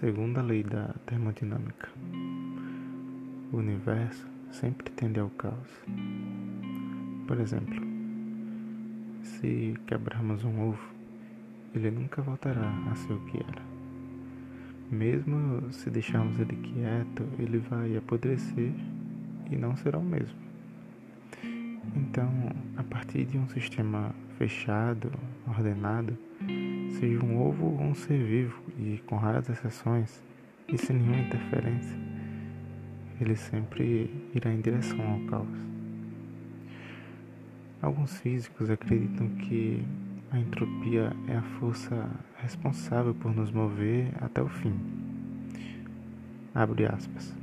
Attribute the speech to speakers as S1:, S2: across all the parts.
S1: segunda lei da termodinâmica. O universo sempre tende ao caos. Por exemplo, se quebrarmos um ovo, ele nunca voltará a ser o que era. Mesmo se deixarmos ele quieto, ele vai apodrecer e não será o mesmo. Então, partir de um sistema fechado, ordenado, seja um ovo ou um ser vivo e com raras exceções e sem nenhuma interferência, ele sempre irá em direção ao caos. Alguns físicos acreditam que a entropia é a força responsável por nos mover até o fim. Abre aspas.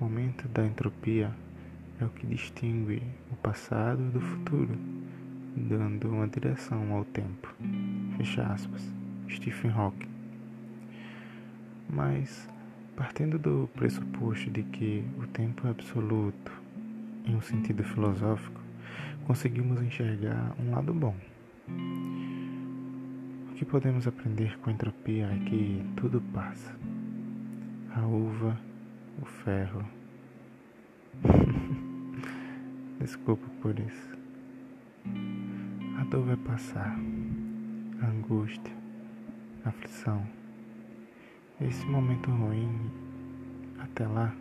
S1: O momento da entropia é o que distingue o passado do futuro, dando uma direção ao tempo. Fecha aspas. Stephen Hawking. Mas, partindo do pressuposto de que o tempo é absoluto, em um sentido filosófico, conseguimos enxergar um lado bom. O que podemos aprender com a entropia é que tudo passa. A uva, o ferro. Desculpa por isso. A dor vai passar. A angústia, a aflição. Esse momento ruim, até lá,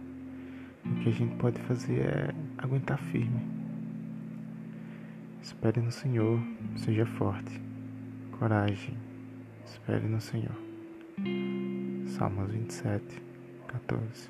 S1: o que a gente pode fazer é aguentar firme Espere no Senhor, seja forte. Coragem, espere no Senhor. Salmos 27, 14.